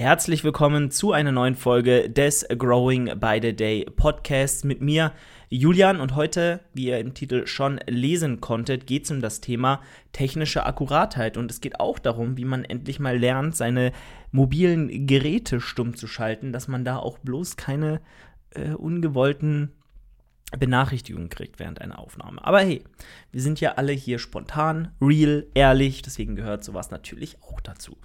Herzlich willkommen zu einer neuen Folge des Growing by the Day Podcasts mit mir, Julian. Und heute, wie ihr im Titel schon lesen konntet, geht es um das Thema technische Akkuratheit. Und es geht auch darum, wie man endlich mal lernt, seine mobilen Geräte stumm zu schalten, dass man da auch bloß keine äh, ungewollten Benachrichtigungen kriegt während einer Aufnahme. Aber hey, wir sind ja alle hier spontan, real, ehrlich, deswegen gehört sowas natürlich auch dazu.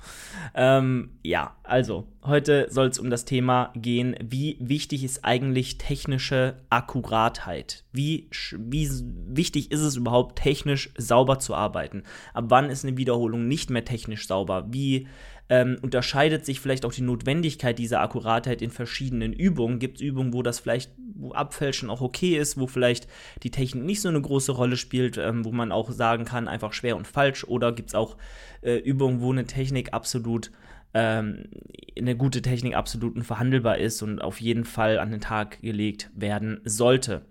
Ähm, ja, also, heute soll es um das Thema gehen, wie wichtig ist eigentlich technische Akkuratheit? Wie, wie wichtig ist es überhaupt, technisch sauber zu arbeiten? Ab wann ist eine Wiederholung nicht mehr technisch sauber? Wie ähm, unterscheidet sich vielleicht auch die Notwendigkeit dieser Akkuratheit in verschiedenen Übungen. Gibt es Übungen, wo das vielleicht, wo Abfälschen auch okay ist, wo vielleicht die Technik nicht so eine große Rolle spielt, ähm, wo man auch sagen kann, einfach schwer und falsch, oder gibt es auch äh, Übungen, wo eine Technik absolut ähm, eine gute Technik absolut unverhandelbar ist und auf jeden Fall an den Tag gelegt werden sollte.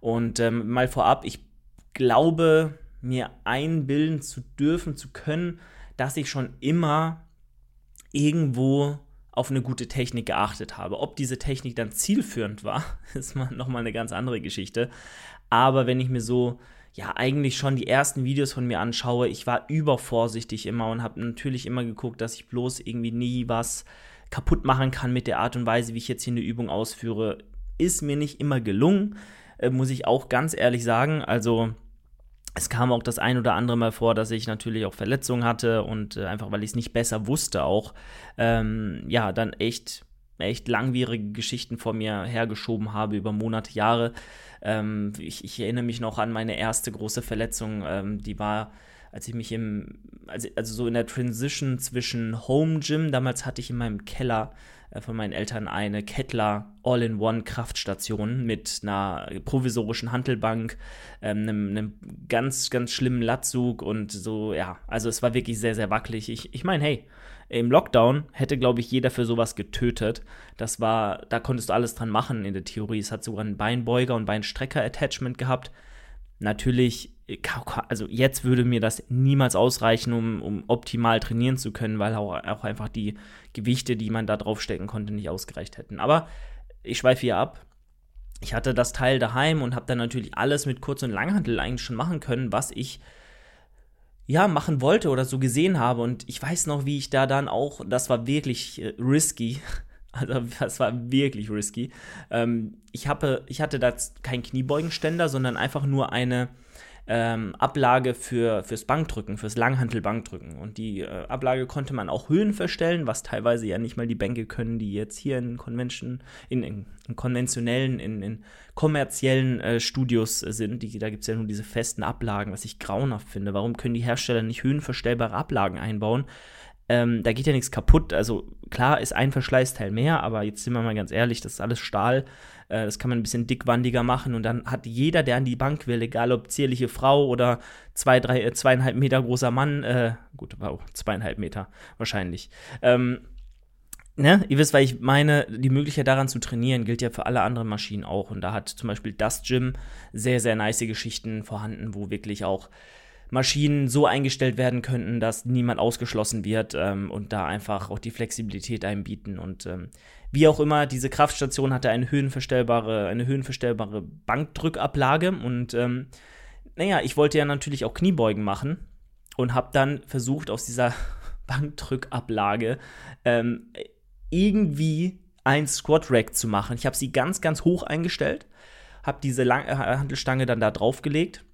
Und ähm, mal vorab, ich glaube, mir einbilden zu dürfen, zu können, dass ich schon immer irgendwo auf eine gute Technik geachtet habe. Ob diese Technik dann zielführend war, ist nochmal eine ganz andere Geschichte. Aber wenn ich mir so, ja, eigentlich schon die ersten Videos von mir anschaue, ich war übervorsichtig immer und habe natürlich immer geguckt, dass ich bloß irgendwie nie was kaputt machen kann mit der Art und Weise, wie ich jetzt hier eine Übung ausführe. Ist mir nicht immer gelungen, äh, muss ich auch ganz ehrlich sagen. Also es kam auch das ein oder andere Mal vor, dass ich natürlich auch Verletzungen hatte und äh, einfach, weil ich es nicht besser wusste, auch, ähm, ja, dann echt, echt langwierige Geschichten vor mir hergeschoben habe über Monate, Jahre. Ähm, ich, ich, erinnere mich noch an meine erste große Verletzung, ähm, die war, als ich mich im, also, also so in der Transition zwischen Home Gym, damals hatte ich in meinem Keller von meinen Eltern eine Kettler All-in-One Kraftstation mit einer provisorischen Hantelbank, ähm, einem, einem, ganz, ganz schlimmen Latzug und so, ja, also es war wirklich sehr, sehr wackelig. Ich, ich meine, hey, im Lockdown hätte, glaube ich, jeder für sowas getötet. Das war, da konntest du alles dran machen in der Theorie. Es hat sogar einen Beinbeuger und Beinstrecker-Attachment gehabt. Natürlich also jetzt würde mir das niemals ausreichen, um, um optimal trainieren zu können, weil auch, auch einfach die Gewichte, die man da draufstecken konnte, nicht ausgereicht hätten. Aber ich schweife hier ab. Ich hatte das Teil daheim und habe dann natürlich alles mit Kurz- und Langhantel eigentlich schon machen können, was ich ja machen wollte oder so gesehen habe. Und ich weiß noch, wie ich da dann auch, das war wirklich äh, risky. Also das war wirklich risky. Ähm, ich, habe, ich hatte da keinen Kniebeugenständer, sondern einfach nur eine ähm, Ablage für, fürs Bankdrücken, fürs Langhantel-Bankdrücken. Und die äh, Ablage konnte man auch Höhen verstellen, was teilweise ja nicht mal die Bänke können, die jetzt hier in Convention, in, in, in konventionellen, in, in kommerziellen äh, Studios äh, sind. Die, da gibt es ja nur diese festen Ablagen, was ich grauenhaft finde. Warum können die Hersteller nicht höhenverstellbare Ablagen einbauen? Ähm, da geht ja nichts kaputt. Also klar ist ein Verschleißteil mehr, aber jetzt sind wir mal ganz ehrlich, das ist alles Stahl. Äh, das kann man ein bisschen dickwandiger machen und dann hat jeder, der an die Bank will, egal ob zierliche Frau oder zwei, drei, äh, zweieinhalb Meter großer Mann, äh, gut, wow, zweieinhalb Meter wahrscheinlich. Ähm, ne, ihr wisst, weil ich meine, die Möglichkeit daran zu trainieren gilt ja für alle anderen Maschinen auch. Und da hat zum Beispiel das Gym sehr, sehr nice Geschichten vorhanden, wo wirklich auch Maschinen so eingestellt werden könnten, dass niemand ausgeschlossen wird ähm, und da einfach auch die Flexibilität einbieten. Und ähm, wie auch immer, diese Kraftstation hatte eine höhenverstellbare, eine höhenverstellbare Bankdrückablage. Und ähm, naja, ich wollte ja natürlich auch Kniebeugen machen und habe dann versucht, aus dieser Bankdrückablage ähm, irgendwie ein Squat Rack zu machen. Ich habe sie ganz, ganz hoch eingestellt, habe diese Lang äh, Handelstange dann da draufgelegt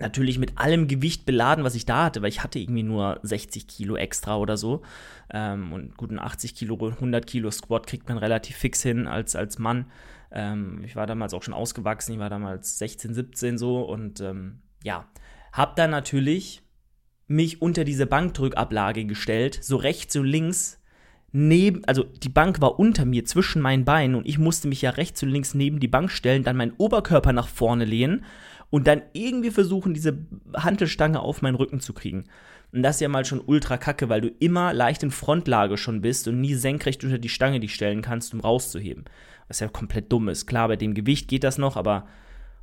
natürlich mit allem Gewicht beladen, was ich da hatte, weil ich hatte irgendwie nur 60 Kilo extra oder so. Ähm, und guten 80 Kilo, 100 Kilo Squat kriegt man relativ fix hin als, als Mann. Ähm, ich war damals auch schon ausgewachsen, ich war damals 16, 17 so und ähm, ja, hab dann natürlich mich unter diese Bankdrückablage gestellt, so rechts und links neben, also die Bank war unter mir zwischen meinen Beinen und ich musste mich ja rechts und links neben die Bank stellen, dann meinen Oberkörper nach vorne lehnen und dann irgendwie versuchen, diese Hantelstange auf meinen Rücken zu kriegen. Und das ist ja mal schon ultra kacke, weil du immer leicht in Frontlage schon bist und nie senkrecht unter die Stange dich stellen kannst, um rauszuheben. Was ja komplett dumm ist. Klar, bei dem Gewicht geht das noch, aber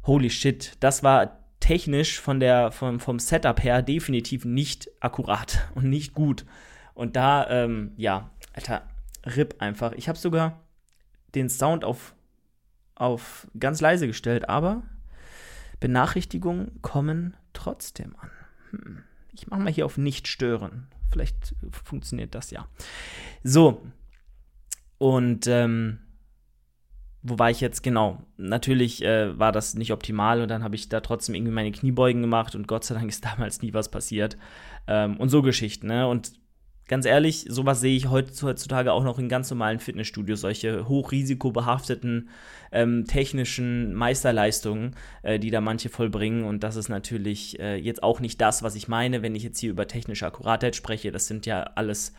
holy shit, das war technisch von der, vom, vom Setup her definitiv nicht akkurat und nicht gut. Und da, ähm, ja, Alter, RIP einfach. Ich habe sogar den Sound auf, auf ganz leise gestellt, aber Benachrichtigungen kommen trotzdem an. Hm. Ich mache mal hier auf Nicht stören. Vielleicht funktioniert das ja. So. Und ähm, wo war ich jetzt genau? Natürlich äh, war das nicht optimal und dann habe ich da trotzdem irgendwie meine Kniebeugen gemacht und Gott sei Dank ist damals nie was passiert. Ähm, und so Geschichten, ne? Und ganz ehrlich, sowas sehe ich heutzutage auch noch in ganz normalen Fitnessstudios, solche hochrisikobehafteten ähm, technischen Meisterleistungen, äh, die da manche vollbringen. Und das ist natürlich äh, jetzt auch nicht das, was ich meine, wenn ich jetzt hier über technische Akkuratheit spreche. Das sind ja alles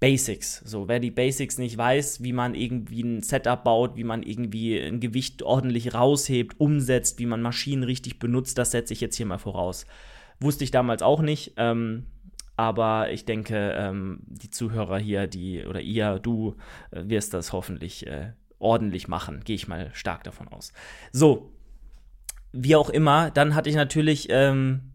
Basics. So, wer die Basics nicht weiß, wie man irgendwie ein Setup baut, wie man irgendwie ein Gewicht ordentlich raushebt, umsetzt, wie man Maschinen richtig benutzt, das setze ich jetzt hier mal voraus. Wusste ich damals auch nicht. Ähm, aber ich denke, ähm, die Zuhörer hier, die oder ihr, du, äh, wirst das hoffentlich äh, ordentlich machen. Gehe ich mal stark davon aus. So, wie auch immer, dann hatte ich natürlich ähm,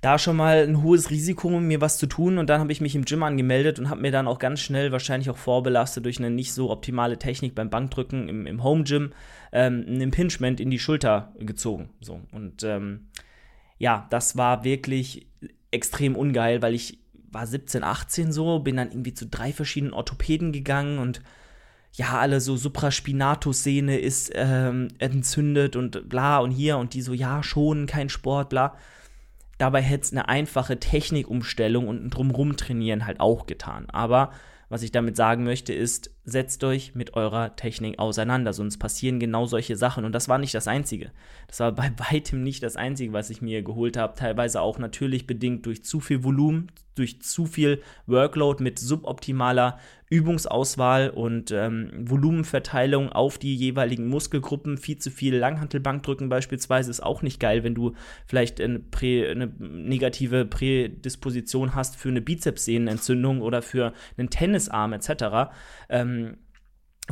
da schon mal ein hohes Risiko, mir was zu tun. Und dann habe ich mich im Gym angemeldet und habe mir dann auch ganz schnell, wahrscheinlich auch vorbelastet durch eine nicht so optimale Technik beim Bankdrücken im, im Home Gym, ähm, ein Impingement in die Schulter gezogen. So. Und ähm, ja, das war wirklich extrem ungeil, weil ich war 17, 18 so, bin dann irgendwie zu drei verschiedenen Orthopäden gegangen und ja, alle so Supraspinatus-Sehne ist ähm, entzündet und bla und hier und die so, ja, schon, kein Sport, bla. Dabei hätte es eine einfache Technikumstellung und ein Drumrum trainieren halt auch getan. Aber was ich damit sagen möchte, ist, setzt euch mit eurer Technik auseinander, sonst passieren genau solche Sachen. Und das war nicht das Einzige. Das war bei weitem nicht das Einzige, was ich mir geholt habe. Teilweise auch natürlich bedingt durch zu viel Volumen, durch zu viel Workload mit suboptimaler Übungsauswahl und ähm, Volumenverteilung auf die jeweiligen Muskelgruppen. Viel zu viel Langhantelbankdrücken beispielsweise ist auch nicht geil, wenn du vielleicht eine, Prä, eine negative Prädisposition hast für eine Bizepssehnenentzündung oder für einen Tennisarm etc. Ähm,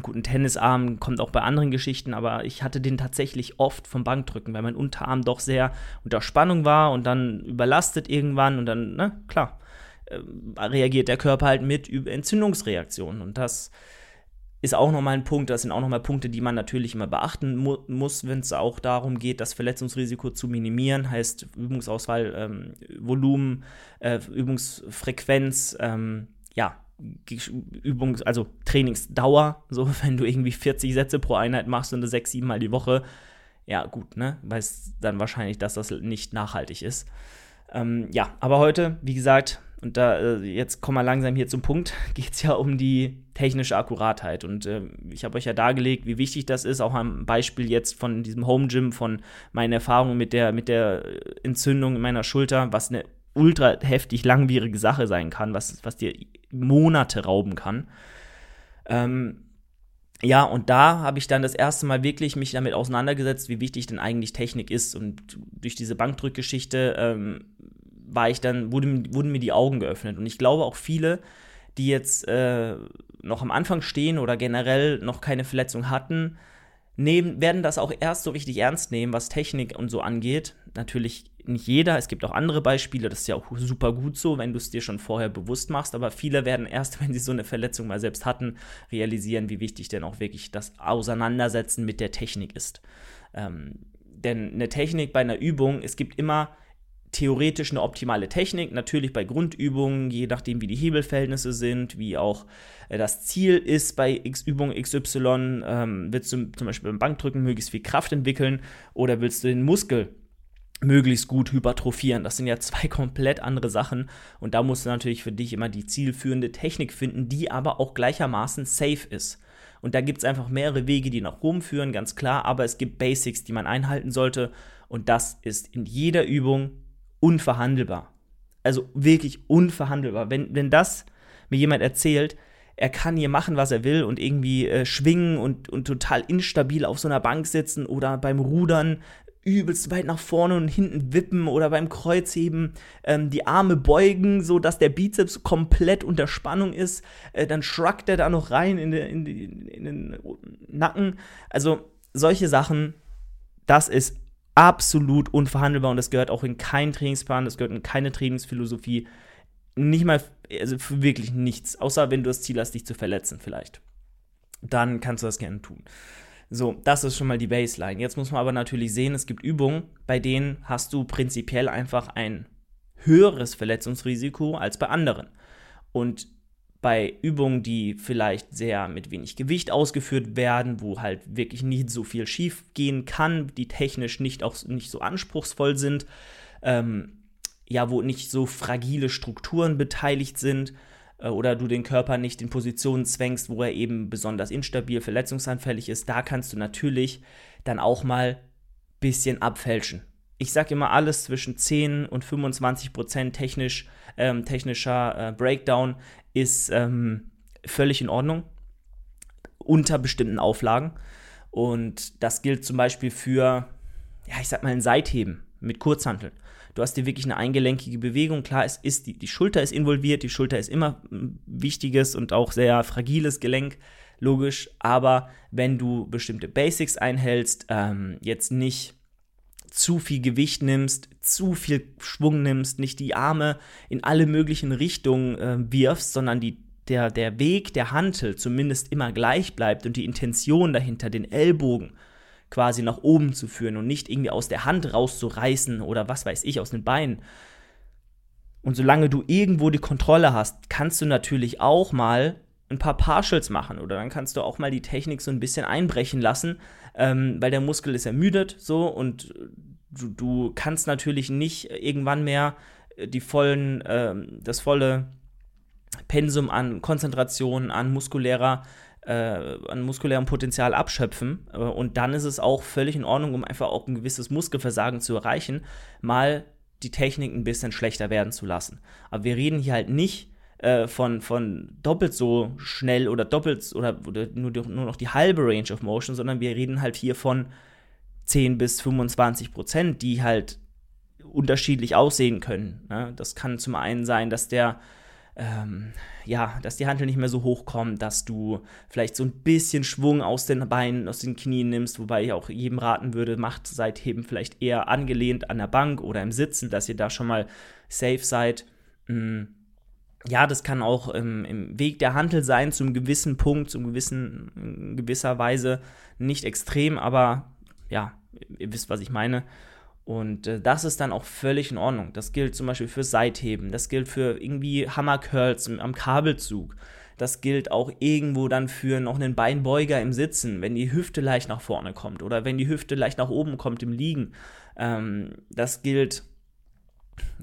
Gut, ein Tennisarm kommt auch bei anderen Geschichten, aber ich hatte den tatsächlich oft vom Bankdrücken, weil mein Unterarm doch sehr unter Spannung war und dann überlastet irgendwann und dann, ne, klar, äh, reagiert der Körper halt mit über Entzündungsreaktionen. Und das ist auch nochmal ein Punkt, das sind auch nochmal Punkte, die man natürlich immer beachten mu muss, wenn es auch darum geht, das Verletzungsrisiko zu minimieren, heißt Übungsauswahl, ähm, Volumen, äh, Übungsfrequenz, ähm, ja, Übungs-, also Trainingsdauer, so wenn du irgendwie 40 Sätze pro Einheit machst und das sechs, sieben Mal die Woche, ja gut, ne, weißt dann wahrscheinlich, dass das nicht nachhaltig ist. Ähm, ja, aber heute, wie gesagt, und da äh, jetzt kommen wir langsam hier zum Punkt, geht es ja um die technische Akkuratheit. Und äh, ich habe euch ja dargelegt, wie wichtig das ist, auch am Beispiel jetzt von diesem Home Gym, von meinen Erfahrungen mit der, mit der Entzündung in meiner Schulter, was eine ultra heftig langwierige Sache sein kann, was, was dir Monate rauben kann. Ähm, ja, und da habe ich dann das erste Mal wirklich mich damit auseinandergesetzt, wie wichtig denn eigentlich Technik ist. Und durch diese Bankdrückgeschichte ähm, war ich dann, wurde, wurden mir die Augen geöffnet. Und ich glaube auch viele, die jetzt äh, noch am Anfang stehen oder generell noch keine Verletzung hatten, nehmen, werden das auch erst so richtig ernst nehmen, was Technik und so angeht. Natürlich nicht jeder, es gibt auch andere Beispiele, das ist ja auch super gut so, wenn du es dir schon vorher bewusst machst, aber viele werden erst, wenn sie so eine Verletzung mal selbst hatten, realisieren, wie wichtig denn auch wirklich das Auseinandersetzen mit der Technik ist. Ähm, denn eine Technik bei einer Übung, es gibt immer theoretisch eine optimale Technik, natürlich bei Grundübungen, je nachdem wie die Hebelverhältnisse sind, wie auch äh, das Ziel ist bei X Übung XY, ähm, willst du zum Beispiel beim Bankdrücken möglichst viel Kraft entwickeln oder willst du den Muskel möglichst gut hypertrophieren. Das sind ja zwei komplett andere Sachen und da musst du natürlich für dich immer die zielführende Technik finden, die aber auch gleichermaßen safe ist. Und da gibt es einfach mehrere Wege, die nach Rom führen, ganz klar, aber es gibt Basics, die man einhalten sollte und das ist in jeder Übung unverhandelbar. Also wirklich unverhandelbar. Wenn, wenn das mir jemand erzählt, er kann hier machen, was er will und irgendwie äh, schwingen und, und total instabil auf so einer Bank sitzen oder beim Rudern übelst weit nach vorne und hinten wippen oder beim Kreuzheben ähm, die Arme beugen, so dass der Bizeps komplett unter Spannung ist. Äh, dann shrugt er da noch rein in, de, in, de, in den Nacken. Also solche Sachen, das ist absolut unverhandelbar und das gehört auch in keinen Trainingsplan, das gehört in keine Trainingsphilosophie. nicht mal, also wirklich nichts, außer wenn du das Ziel hast, dich zu verletzen vielleicht. Dann kannst du das gerne tun. So, das ist schon mal die Baseline. Jetzt muss man aber natürlich sehen, es gibt Übungen, bei denen hast du prinzipiell einfach ein höheres Verletzungsrisiko als bei anderen. Und bei Übungen, die vielleicht sehr mit wenig Gewicht ausgeführt werden, wo halt wirklich nicht so viel schief gehen kann, die technisch nicht auch nicht so anspruchsvoll sind, ähm, ja, wo nicht so fragile Strukturen beteiligt sind oder du den Körper nicht in Positionen zwängst, wo er eben besonders instabil, verletzungsanfällig ist, da kannst du natürlich dann auch mal ein bisschen abfälschen. Ich sage immer alles zwischen 10 und 25 Prozent technisch, ähm, technischer äh, Breakdown ist ähm, völlig in Ordnung unter bestimmten Auflagen. Und das gilt zum Beispiel für, ja, ich sag mal, ein Seitheben mit Kurzhanteln. Du hast dir wirklich eine eingelenkige Bewegung. Klar, es ist die, die Schulter ist involviert. Die Schulter ist immer ein wichtiges und auch sehr fragiles Gelenk, logisch. Aber wenn du bestimmte Basics einhältst, ähm, jetzt nicht zu viel Gewicht nimmst, zu viel Schwung nimmst, nicht die Arme in alle möglichen Richtungen äh, wirfst, sondern die, der, der Weg der Hantel zumindest immer gleich bleibt und die Intention dahinter, den Ellbogen quasi nach oben zu führen und nicht irgendwie aus der Hand rauszureißen oder was weiß ich, aus den Beinen. Und solange du irgendwo die Kontrolle hast, kannst du natürlich auch mal ein paar Partials machen oder dann kannst du auch mal die Technik so ein bisschen einbrechen lassen, ähm, weil der Muskel ist ermüdet so und du, du kannst natürlich nicht irgendwann mehr die vollen, äh, das volle Pensum an Konzentration, an muskulärer äh, an muskulärem Potenzial abschöpfen. Äh, und dann ist es auch völlig in Ordnung, um einfach auch ein gewisses Muskelversagen zu erreichen, mal die Technik ein bisschen schlechter werden zu lassen. Aber wir reden hier halt nicht äh, von, von doppelt so schnell oder doppelt oder, oder nur, nur noch die halbe Range of Motion, sondern wir reden halt hier von 10 bis 25 Prozent, die halt unterschiedlich aussehen können. Ne? Das kann zum einen sein, dass der ähm, ja, dass die Hantel nicht mehr so hoch kommen, dass du vielleicht so ein bisschen Schwung aus den Beinen, aus den Knien nimmst, wobei ich auch jedem raten würde, macht Seitheben vielleicht eher angelehnt an der Bank oder im Sitzen, dass ihr da schon mal safe seid. Mhm. Ja, das kann auch im, im, Weg der Hantel sein, zum gewissen Punkt, zum gewissen, in gewisser Weise nicht extrem, aber ja, ihr wisst, was ich meine. Und äh, das ist dann auch völlig in Ordnung. Das gilt zum Beispiel für Seitheben, das gilt für irgendwie Hammercurls am Kabelzug. Das gilt auch irgendwo dann für noch einen Beinbeuger im Sitzen, wenn die Hüfte leicht nach vorne kommt oder wenn die Hüfte leicht nach oben kommt im Liegen. Ähm, das gilt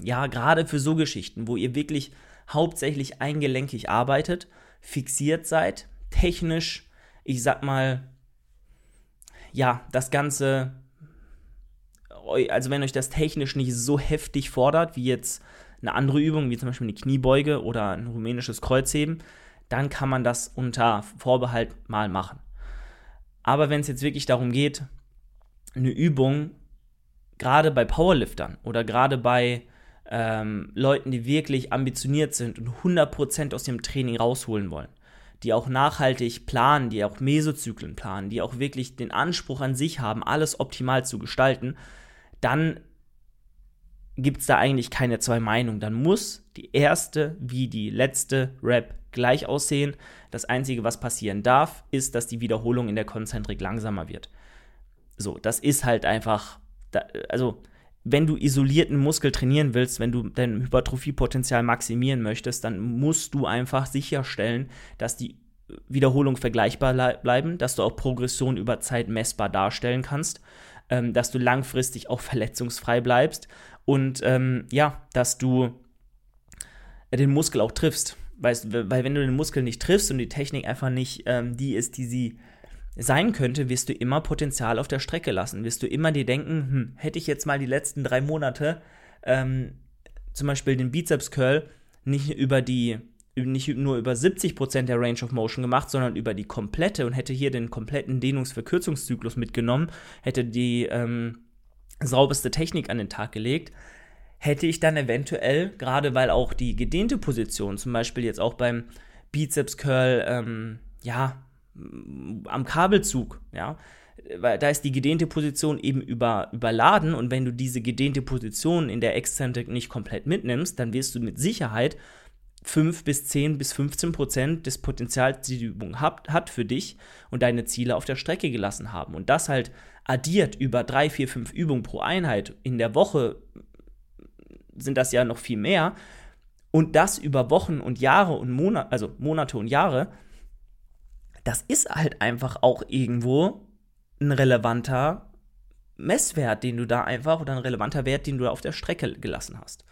ja gerade für so Geschichten, wo ihr wirklich hauptsächlich eingelenkig arbeitet, fixiert seid, technisch, ich sag mal, ja, das Ganze also wenn euch das technisch nicht so heftig fordert, wie jetzt eine andere Übung, wie zum Beispiel eine Kniebeuge oder ein rumänisches Kreuzheben, dann kann man das unter Vorbehalt mal machen. Aber wenn es jetzt wirklich darum geht, eine Übung, gerade bei Powerliftern oder gerade bei ähm, Leuten, die wirklich ambitioniert sind und 100% aus dem Training rausholen wollen, die auch nachhaltig planen, die auch Mesozyklen planen, die auch wirklich den Anspruch an sich haben, alles optimal zu gestalten, dann gibt es da eigentlich keine zwei Meinungen. Dann muss die erste wie die letzte Rap gleich aussehen. Das Einzige, was passieren darf, ist, dass die Wiederholung in der Konzentrik langsamer wird. So, das ist halt einfach, also wenn du isolierten Muskel trainieren willst, wenn du dein Hypertrophiepotenzial maximieren möchtest, dann musst du einfach sicherstellen, dass die Wiederholungen vergleichbar bleiben, dass du auch Progression über Zeit messbar darstellen kannst ähm, dass du langfristig auch verletzungsfrei bleibst und ähm, ja, dass du den Muskel auch triffst. Weißt, weil wenn du den Muskel nicht triffst und die Technik einfach nicht ähm, die ist, die sie sein könnte, wirst du immer Potenzial auf der Strecke lassen. Wirst du immer dir denken, hm, hätte ich jetzt mal die letzten drei Monate ähm, zum Beispiel den Bizeps Curl nicht über die nicht nur über 70% der Range of Motion gemacht, sondern über die komplette und hätte hier den kompletten Dehnungsverkürzungszyklus mitgenommen, hätte die ähm, sauberste Technik an den Tag gelegt, hätte ich dann eventuell, gerade weil auch die gedehnte Position, zum Beispiel jetzt auch beim Bizeps Curl, ähm, ja, am Kabelzug, ja, weil da ist die gedehnte Position eben über, überladen und wenn du diese gedehnte Position in der Exzentrik nicht komplett mitnimmst, dann wirst du mit Sicherheit 5 bis 10 bis 15 Prozent des Potenzials, die die Übung hat, hat für dich und deine Ziele auf der Strecke gelassen haben. Und das halt addiert über 3, 4, 5 Übungen pro Einheit. In der Woche sind das ja noch viel mehr. Und das über Wochen und Jahre und Monate, also Monate und Jahre, das ist halt einfach auch irgendwo ein relevanter Messwert, den du da einfach, oder ein relevanter Wert, den du da auf der Strecke gelassen hast.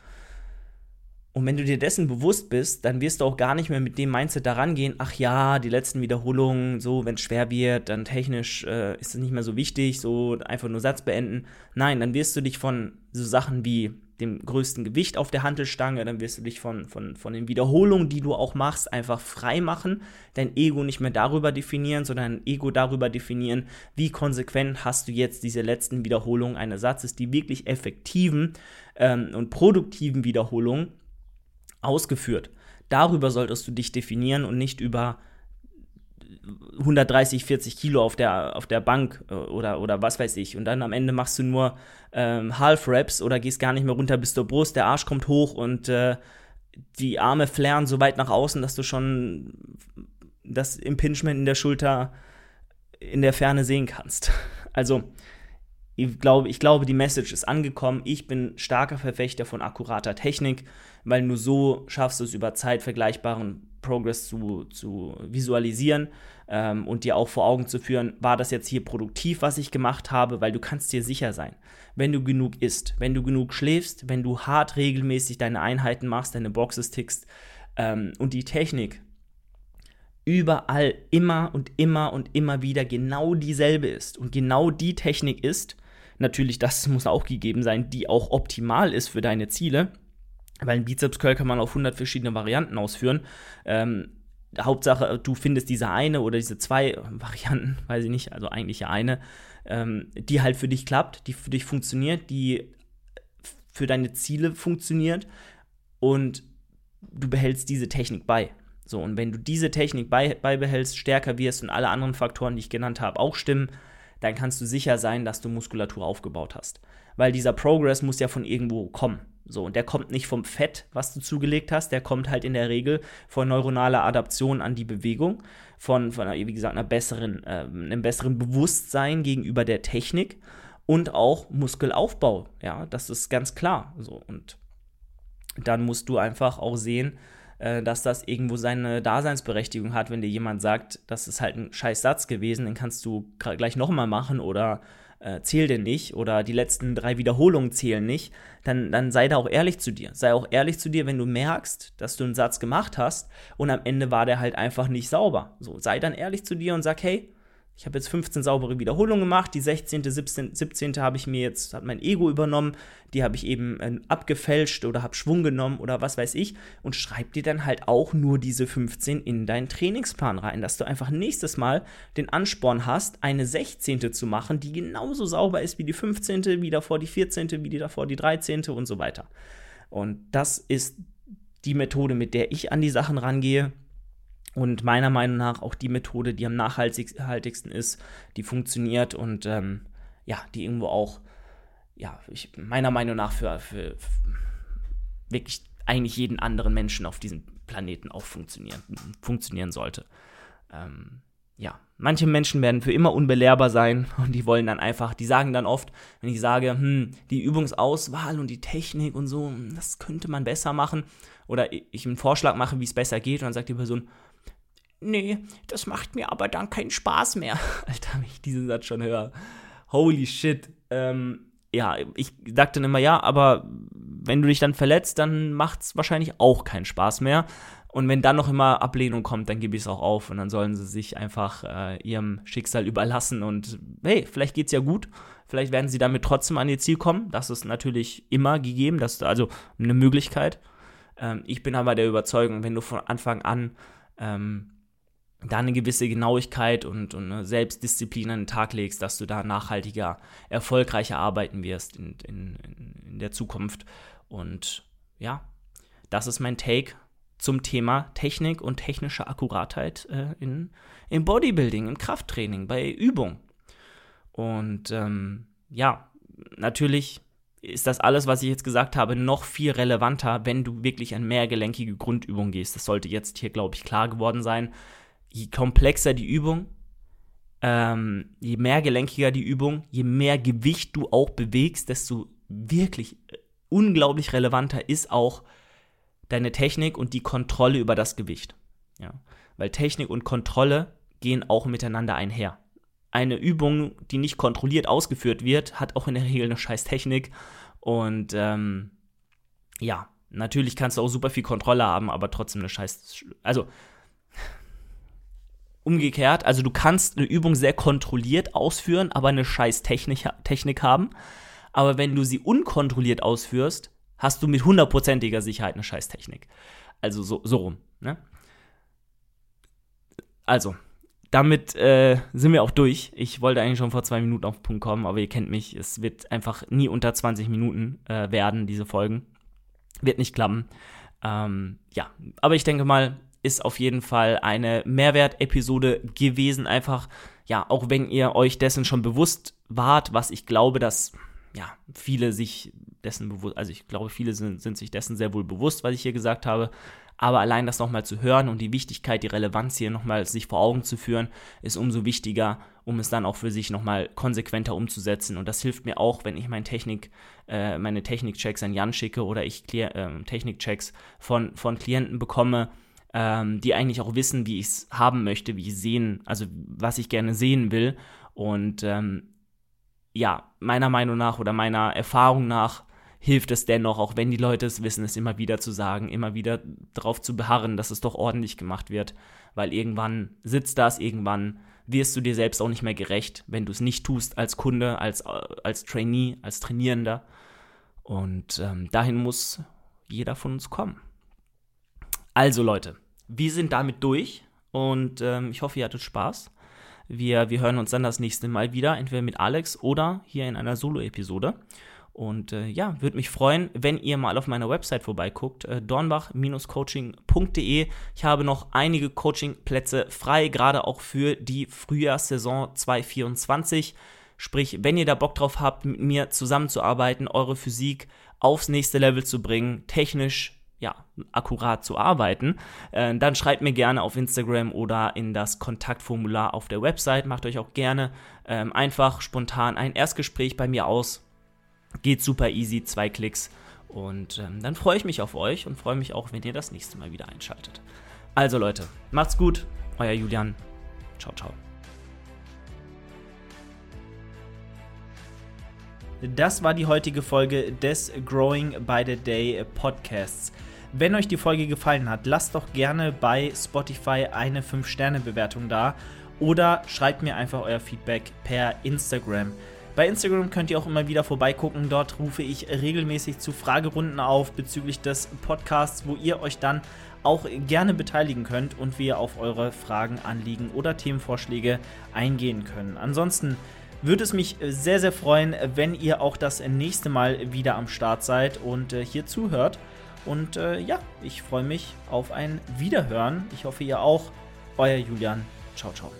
Und wenn du dir dessen bewusst bist, dann wirst du auch gar nicht mehr mit dem Mindset daran gehen, ach ja, die letzten Wiederholungen, so, wenn es schwer wird, dann technisch äh, ist es nicht mehr so wichtig, so einfach nur Satz beenden. Nein, dann wirst du dich von so Sachen wie dem größten Gewicht auf der Hantelstange, dann wirst du dich von, von, von den Wiederholungen, die du auch machst, einfach frei machen, dein Ego nicht mehr darüber definieren, sondern dein Ego darüber definieren, wie konsequent hast du jetzt diese letzten Wiederholungen eines Satzes, die wirklich effektiven ähm, und produktiven Wiederholungen ausgeführt. Darüber solltest du dich definieren und nicht über 130, 40 Kilo auf der, auf der Bank äh, oder, oder was weiß ich. Und dann am Ende machst du nur ähm, Half-Raps oder gehst gar nicht mehr runter bis zur Brust, der Arsch kommt hoch und äh, die Arme flären so weit nach außen, dass du schon das Impingement in der Schulter in der Ferne sehen kannst. Also, ich glaube, ich glaube, die Message ist angekommen. Ich bin starker Verfechter von akkurater Technik, weil nur so schaffst du es über Zeit vergleichbaren Progress zu, zu visualisieren ähm, und dir auch vor Augen zu führen, war das jetzt hier produktiv, was ich gemacht habe, weil du kannst dir sicher sein, wenn du genug isst, wenn du genug schläfst, wenn du hart regelmäßig deine Einheiten machst, deine Boxes tickst ähm, und die Technik überall immer und immer und immer wieder genau dieselbe ist und genau die Technik ist, natürlich das muss auch gegeben sein, die auch optimal ist für deine Ziele, weil ein Bizeps-Curl kann man auf 100 verschiedene Varianten ausführen. Ähm, Hauptsache, du findest diese eine oder diese zwei Varianten, weiß ich nicht, also eigentlich eine, ähm, die halt für dich klappt, die für dich funktioniert, die für deine Ziele funktioniert und du behältst diese Technik bei. So, und wenn du diese Technik bei, beibehältst, stärker wirst und alle anderen Faktoren, die ich genannt habe, auch stimmen, dann kannst du sicher sein, dass du Muskulatur aufgebaut hast. Weil dieser Progress muss ja von irgendwo kommen. So, und der kommt nicht vom Fett, was du zugelegt hast, der kommt halt in der Regel von neuronaler Adaption an die Bewegung, von, von wie gesagt, einer besseren, äh, einem besseren Bewusstsein gegenüber der Technik und auch Muskelaufbau. Ja, das ist ganz klar. So, und dann musst du einfach auch sehen, äh, dass das irgendwo seine Daseinsberechtigung hat, wenn dir jemand sagt, das ist halt ein scheiß Satz gewesen, den kannst du gleich nochmal machen oder äh, zähl denn nicht oder die letzten drei Wiederholungen zählen nicht, dann, dann sei da auch ehrlich zu dir. Sei auch ehrlich zu dir, wenn du merkst, dass du einen Satz gemacht hast und am Ende war der halt einfach nicht sauber. So, sei dann ehrlich zu dir und sag, hey, ich habe jetzt 15 saubere Wiederholungen gemacht, die 16., 17., 17. habe ich mir jetzt, hat mein Ego übernommen, die habe ich eben äh, abgefälscht oder habe Schwung genommen oder was weiß ich und schreib dir dann halt auch nur diese 15 in deinen Trainingsplan rein, dass du einfach nächstes Mal den Ansporn hast, eine 16. zu machen, die genauso sauber ist wie die 15., wie davor die 14., wie die davor die 13. und so weiter. Und das ist die Methode, mit der ich an die Sachen rangehe und meiner Meinung nach auch die Methode, die am nachhaltigsten ist, die funktioniert und ähm, ja, die irgendwo auch, ja, ich, meiner Meinung nach für, für, für, wirklich eigentlich jeden anderen Menschen auf diesem Planeten auch funktionieren, funktionieren sollte. Ähm, ja, manche Menschen werden für immer unbelehrbar sein und die wollen dann einfach, die sagen dann oft, wenn ich sage, hm, die Übungsauswahl und die Technik und so, das könnte man besser machen oder ich einen Vorschlag mache, wie es besser geht und dann sagt die Person, nee, das macht mir aber dann keinen Spaß mehr. Alter, wenn ich diesen Satz schon höre. Holy shit. Ähm, ja, ich dachte dann immer, ja, aber wenn du dich dann verletzt, dann macht es wahrscheinlich auch keinen Spaß mehr. Und wenn dann noch immer Ablehnung kommt, dann gebe ich es auch auf und dann sollen sie sich einfach äh, ihrem Schicksal überlassen und hey, vielleicht geht es ja gut, vielleicht werden sie damit trotzdem an ihr Ziel kommen. Das ist natürlich immer gegeben, das ist also eine Möglichkeit. Ähm, ich bin aber der Überzeugung, wenn du von Anfang an ähm, da eine gewisse Genauigkeit und, und eine Selbstdisziplin an den Tag legst, dass du da nachhaltiger, erfolgreicher arbeiten wirst in, in, in der Zukunft. Und ja, das ist mein Take zum Thema Technik und technische Akkuratheit äh, in, im Bodybuilding, im Krafttraining, bei Übung. Und ähm, ja, natürlich ist das alles, was ich jetzt gesagt habe, noch viel relevanter, wenn du wirklich an mehrgelenkige Grundübungen gehst. Das sollte jetzt hier, glaube ich, klar geworden sein. Je komplexer die Übung, ähm, je mehrgelenkiger die Übung, je mehr Gewicht du auch bewegst, desto wirklich äh, unglaublich relevanter ist auch deine Technik und die Kontrolle über das Gewicht. Ja. Weil Technik und Kontrolle gehen auch miteinander einher eine Übung, die nicht kontrolliert ausgeführt wird, hat auch in der Regel eine scheiß Technik. Und ähm, ja, natürlich kannst du auch super viel Kontrolle haben, aber trotzdem eine scheiß. Also umgekehrt, also du kannst eine Übung sehr kontrolliert ausführen, aber eine scheiß Technik, Technik haben. Aber wenn du sie unkontrolliert ausführst, hast du mit hundertprozentiger Sicherheit eine scheiß Technik. Also so, so rum. Ne? Also, damit äh, sind wir auch durch. Ich wollte eigentlich schon vor zwei Minuten auf den Punkt kommen, aber ihr kennt mich. Es wird einfach nie unter 20 Minuten äh, werden, diese Folgen. Wird nicht klappen. Ähm, ja, aber ich denke mal, ist auf jeden Fall eine Mehrwert-Episode gewesen. Einfach, ja, auch wenn ihr euch dessen schon bewusst wart, was ich glaube, dass ja, viele sich dessen bewusst, also ich glaube, viele sind, sind sich dessen sehr wohl bewusst, was ich hier gesagt habe. Aber allein das nochmal zu hören und die Wichtigkeit, die Relevanz hier nochmal sich vor Augen zu führen, ist umso wichtiger, um es dann auch für sich nochmal konsequenter umzusetzen. Und das hilft mir auch, wenn ich mein Technik, äh, meine Technikchecks an Jan schicke oder ich äh, Technikchecks von, von Klienten bekomme, ähm, die eigentlich auch wissen, wie ich es haben möchte, wie ich sehen, also was ich gerne sehen will. Und ähm, ja, meiner Meinung nach oder meiner Erfahrung nach hilft es dennoch, auch wenn die Leute es wissen, es immer wieder zu sagen, immer wieder darauf zu beharren, dass es doch ordentlich gemacht wird, weil irgendwann sitzt das, irgendwann wirst du dir selbst auch nicht mehr gerecht, wenn du es nicht tust als Kunde, als, als Trainee, als Trainierender. Und ähm, dahin muss jeder von uns kommen. Also Leute, wir sind damit durch und ähm, ich hoffe, ihr hattet Spaß. Wir, wir hören uns dann das nächste Mal wieder, entweder mit Alex oder hier in einer Solo-Episode. Und äh, ja, würde mich freuen, wenn ihr mal auf meiner Website vorbeiguckt, äh, dornbach-coaching.de. Ich habe noch einige Coachingplätze frei, gerade auch für die Frühjahrssaison 2024. Sprich, wenn ihr da Bock drauf habt, mit mir zusammenzuarbeiten, eure Physik aufs nächste Level zu bringen, technisch ja, akkurat zu arbeiten, äh, dann schreibt mir gerne auf Instagram oder in das Kontaktformular auf der Website. Macht euch auch gerne ähm, einfach spontan ein Erstgespräch bei mir aus Geht super easy, zwei Klicks. Und ähm, dann freue ich mich auf euch und freue mich auch, wenn ihr das nächste Mal wieder einschaltet. Also Leute, macht's gut, euer Julian. Ciao, ciao. Das war die heutige Folge des Growing by the Day Podcasts. Wenn euch die Folge gefallen hat, lasst doch gerne bei Spotify eine 5-Sterne-Bewertung da oder schreibt mir einfach euer Feedback per Instagram. Bei Instagram könnt ihr auch immer wieder vorbeigucken. Dort rufe ich regelmäßig zu Fragerunden auf bezüglich des Podcasts, wo ihr euch dann auch gerne beteiligen könnt und wir auf eure Fragen, Anliegen oder Themenvorschläge eingehen können. Ansonsten würde es mich sehr, sehr freuen, wenn ihr auch das nächste Mal wieder am Start seid und äh, hier zuhört. Und äh, ja, ich freue mich auf ein Wiederhören. Ich hoffe, ihr auch. Euer Julian. Ciao, ciao.